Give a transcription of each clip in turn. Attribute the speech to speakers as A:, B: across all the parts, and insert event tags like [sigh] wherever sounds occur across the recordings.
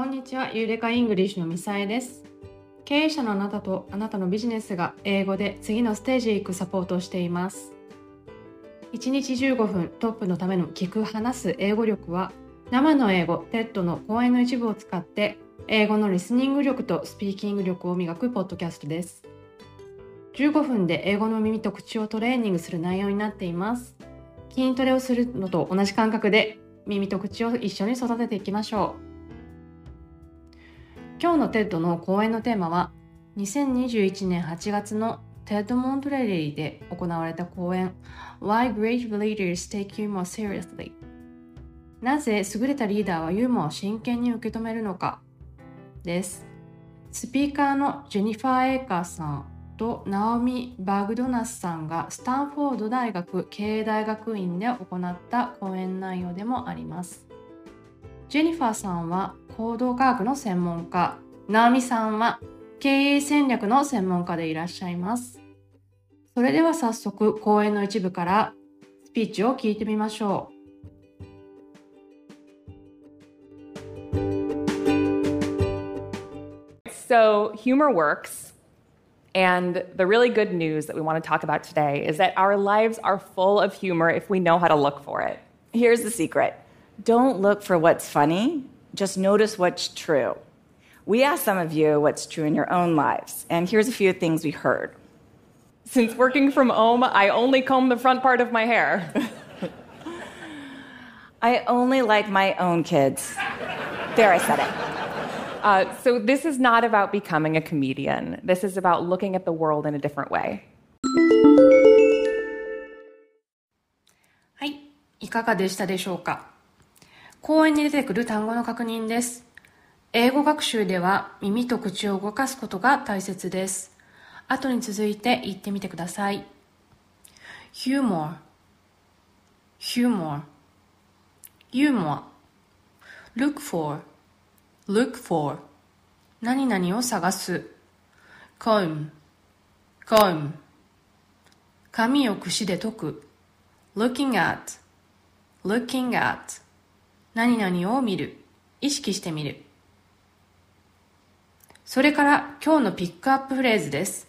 A: こんにちは、ユーレカイングリッシュのミサエです。経営者のあなたとあなたのビジネスが英語で次のステージへ行くサポートをしています。1日15分トップのための聞く話す英語力は生の英語 TED の講演の一部を使って英語のリスニング力とスピーキング力を磨くポッドキャストです。15分で英語の耳と口をトレーニングする内容になっています。筋トレをするのと同じ感覚で耳と口を一緒に育てていきましょう。今日の TED の講演のテーマは2021年8月の TED モントレリーで行われた講演。Why Great Leaders Take Humor Seriously? なぜ優れたリーダーはユーモアを真剣に受け止めるのか？です。スピーカーのジェニファー・エーカーさんとナオミ・バグドナスさんがスタンフォード大学経営大学院で行った講演内容でもあります。ジェニファーさんは行動科学の専門家、ナオミさんは経営戦略の専門家でいらっしゃいます。それでは早速講演の一部からスピーチを聞いてみましょう
B: So, humor works. And the really good news that we want to talk about today is that our lives are full of humor if we know how to look for it.
C: Here's the secret don't look for what's funny, just notice what's true. We asked some of you what's true in your own lives, and here's a few things we heard.
B: Since working from home, I only comb the front part of my hair. [laughs]
C: I only like my own kids. There, I said it.
B: Uh, so, this is not about becoming a comedian. This is about looking at the world in a different way.
A: はい、いかがでしたでしょうか 講演に出てくる単語の確認です。英語学習では耳と口を動かすことが大切です。後に続いて言ってみてください。humor, humor, humor, look for, look for, 何々を探す。comb, comb, 髪を櫛で解く。looking at, looking at 何々を見る、意識してみる。それから今日のピックアップフレーズです。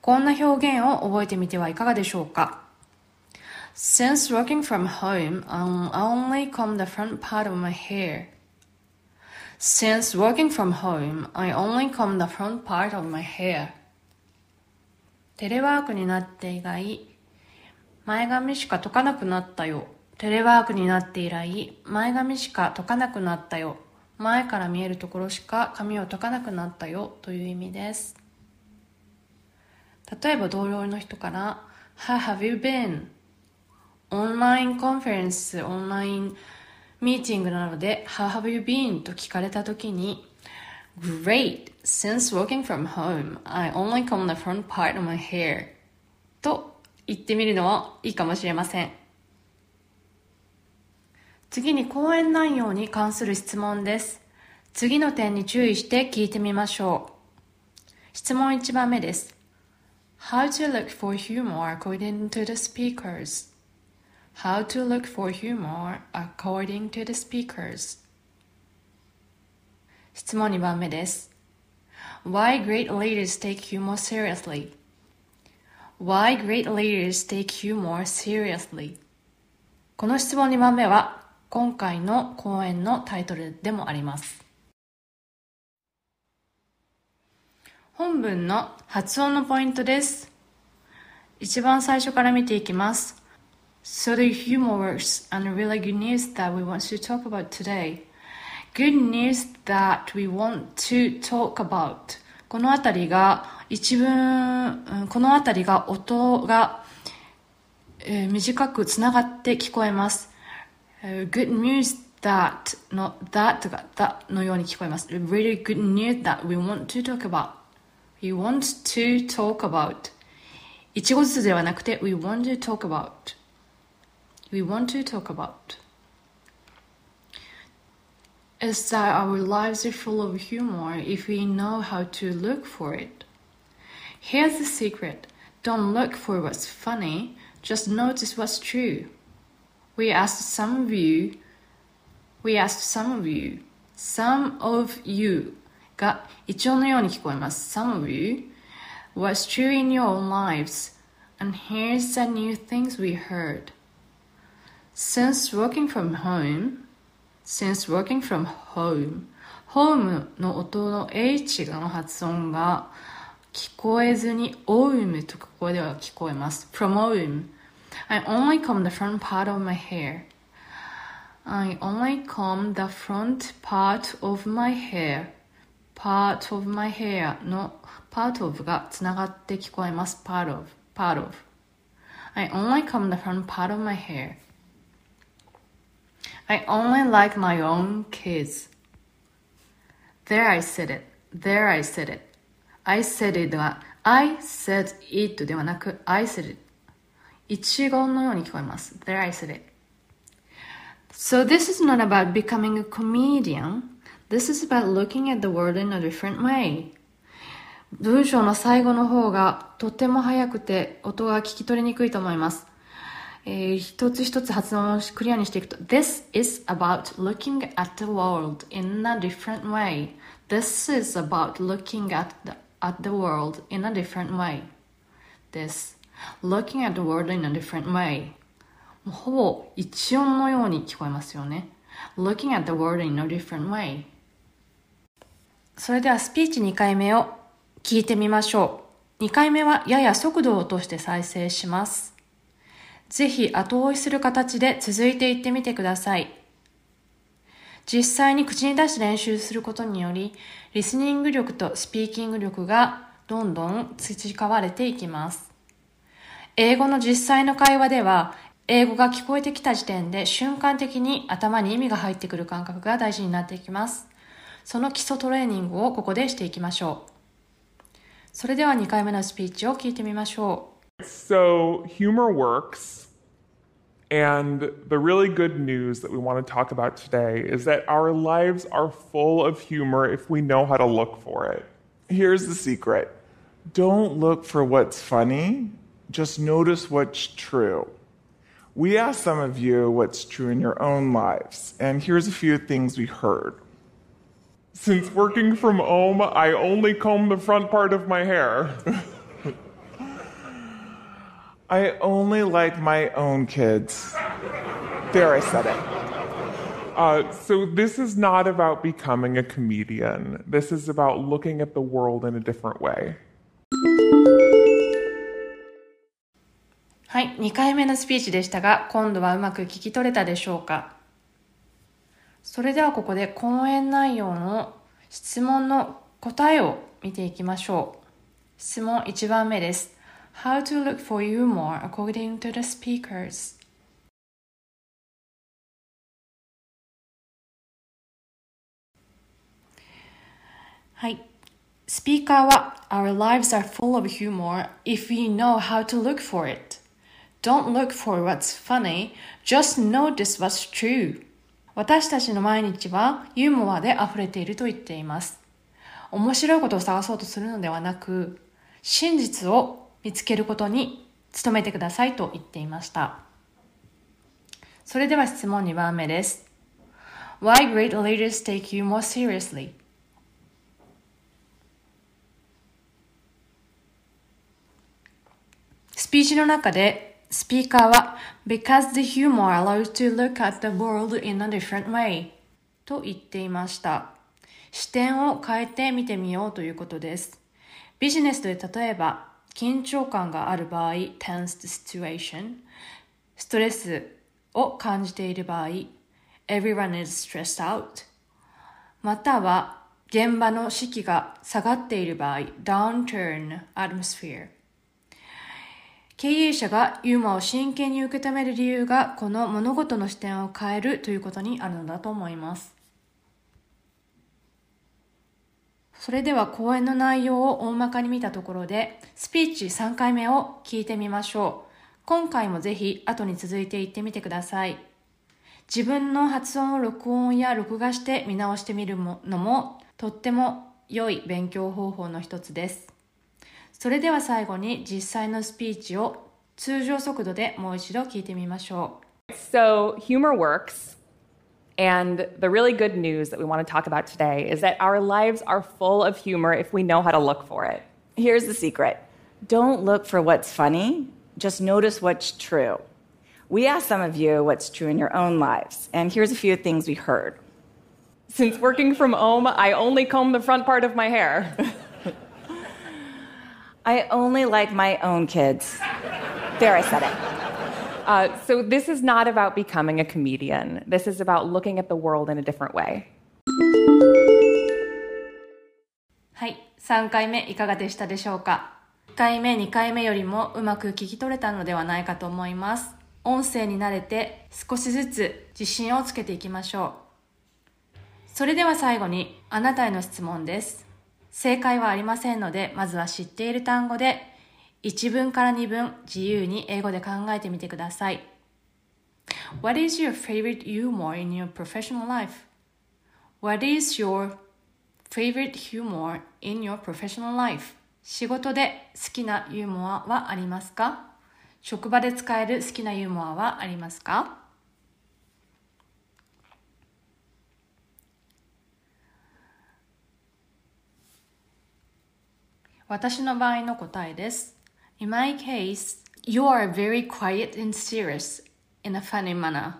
A: こんな表現を覚えてみてはいかがでしょうか Since working from home, I only comb the front part of my hair. Since working from home, I only comb the front part of my hair. テレワークになって以外、前髪しか解かなくなったよ。テレワークになって以来、前髪しか解かなくなったよ。前から見えるところしか髪を解かなくなったよという意味です。例えば同僚の人から、How have you been? オンラインコンフェレンス、オンラインミーティングなので、How have you been? と聞かれたときに、Great! Since working from home, I only comb the front part of my hair. と言ってみるのもいいかもしれません。次に講演内容に関する質問です。次の点に注意して聞いてみましょう。質問1番目です。How to look for humor according to the speakers? How to look for humor according to the speakers? 質問2番目です。Why great leaders take humor seriously? Why great leaders take humor seriously? この質問2番目は今回の講演のタイトルでもあります。本文の発音のポイントです。一番最初から見ていきます。So the humorous and really good news that we want to talk about today. Good news that we want to talk about. このあたりが一文、このあたりが音が、えー短くつながって聞こえます。えー Good news that の that が that のように聞こえます。Really good news that we want to talk about. We want to talk about. 一語ずつではなくて We want to talk about. We want to talk about. is that our lives are full of humor if we know how to look for it. Here's the secret don't look for what's funny, just notice what's true. We asked some of you, we asked some of you Some of you が一音のように聞こえます。Some of you was true in your own lives. And here's the new things we heard. Since working from home, since working from home, home の音の H の発音が聞こえずに om とここでは聞こえます。from home. I only comb the front part of my hair. I only comb the front part of my hair. part of my hair の part of がつながって聞こえます。part of, part of. I only comb the front part of my hair. I only like my own kids. There I said it. There I said it. I said it が I said it ではなく I said it. 一言のように聞こえます。There I said it. So this is not about becoming a comedian. This is about looking at the world in a different way. 文章の最後の方がとても早くて音が聞き取りにくいと思います。えー一つ一つ発音をクリアにしていくと This is about looking at the world in a different way. This is about looking at the, at the world in a different way. This. Looking at the world in a different way. もうほぼ一音のように聞こえますよね。Looking at the world in a different way. それではスピーチ2回目を聞いてみましょう。2回目はやや速度を落として再生します。ぜひ後追いする形で続いていってみてください。実際に口に出して練習することにより、リスニング力とスピーキング力がどんどん培われていきます。英語の実際の会話では、英語が聞こえてきた時点で瞬間的に頭に意味が入ってくる感覚が大事になっていきます。その基礎トレーニングをここでしていきましょう。それでは2回目のスピーチを聞いてみましょう。
D: So, humor works. And the really good news that we want to talk about today is that our lives are full of humor if we know how to look for it. Here's the secret don't look for what's funny, just notice what's true. We asked some of you what's true in your own lives, and here's a few things we heard. Since working from home, I only comb the front part of my hair. [laughs] I only like my own kids. There, I said it. Uh, so, this is not about becoming a comedian. This is about looking at the world in a different way.
A: はい、2回目のスピーチでしたが、今度はうまく聞き取れたでしょうかそれではここで講演内容の質問の答えを見ていきましょう。質問1番目です。How to look for humor according to the speakers? はい。スピーカーは Our lives are full of humor if we know how to look for it. Don't look for what's funny, just notice what's true. 私たちの毎日はユーモアで溢れていると言っています。面白いことを探そうとするのではなく、真実を見つけることに努めてくださいと言っていました。それでは質問2番目です。Why great leaders take you more seriously? スピーチの中でスピーカーは Because the humor allows to look at the world in a different way と言っていました。視点を変えて見てみようということです。ビジネスで例えば緊張感がある場合 tensed situation ストレスを感じている場合 everyone is stressed out または現場の士気が下がっている場合 downturn atmosphere 経営者がユーモアを真剣に受け止める理由がこの物事の視点を変えるということにあるのだと思います。それでは講演の内容を大まかに見たところでスピーチ3回目を聞いてみましょう。今回もぜひ後に続いていってみてください。自分の発音を録音や録画して見直してみるのもとっても良い勉強方法の一つです。それでは最後に実際のスピーチを通常速度でもう一度聞いてみましょう。
B: So, humor works. And the really good news that we want to talk about today is that our lives are full of humor if we know how to look for it.
C: Here's the secret don't look for what's funny, just notice what's true. We asked some of you what's true in your own lives, and here's a few things we heard.
B: Since working from home, I only comb the front part of my hair. [laughs]
C: I only like my own kids. There, I said it.
B: Uh, so, this is not about becoming a comedian. This is about looking at the world in a different way.
A: はい、3回目いかがでしたでしょうか1回目、2回目よりもうまく聞き取れたのではないかと思います。音声に慣れて少しずつ自信をつけていきましょう。それでは最後にあなたへの質問です。正解はありませんので、まずは知っている単語で1文から2文自由に英語で考えてみてください。What is your favorite humor in your professional life? What is your favorite humor in your professional life? 仕事で好きなユーモアはありますか職場で使える好きなユーモアはありますか私の場合の答えです。In my case, you are very quiet and serious in a funny manner.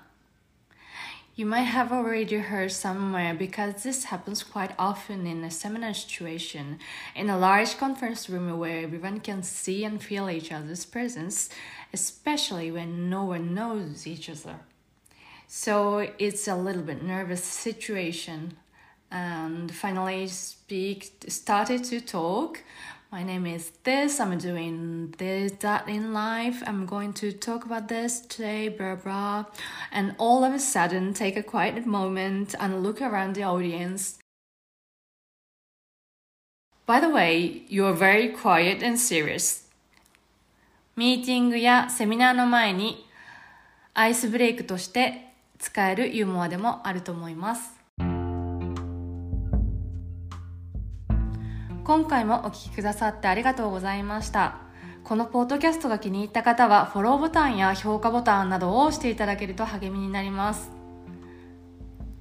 A: You might have already heard somewhere because this happens quite often in a seminar situation, in a large conference room where everyone can see and feel each other's presence, especially when no one knows each other. So it's a little bit nervous situation. And finally speak started to talk. My name is this, I'm doing this, that in life, I'm going to talk about this today, blah blah. And all of a sudden take a quiet moment and look around the audience. By the way, you're very quiet and serious. ミーティングやセミナーの前にアイスブレイクとして使えるユーモアでもあると思います。 今回もお聞きくださってありがとうございました。このポッドキャストが気に入った方はフォローボタンや評価ボタンなどを押していただけると励みになります。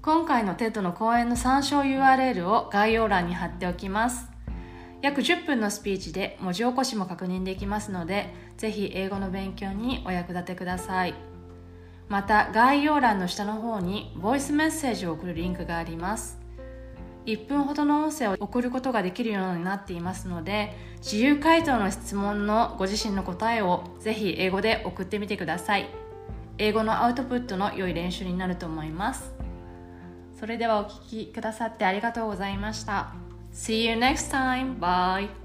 A: 今回の TED の講演の参照 URL を概要欄に貼っておきます。約10分のスピーチで文字起こしも確認できますので、ぜひ英語の勉強にお役立てください。また概要欄の下の方にボイスメッセージを送るリンクがあります。1分ほどの音声を送ることができるようになっていますので自由回答の質問のご自身の答えをぜひ英語で送ってみてください英語のアウトプットの良い練習になると思いますそれではお聴きくださってありがとうございました See you next time! Bye!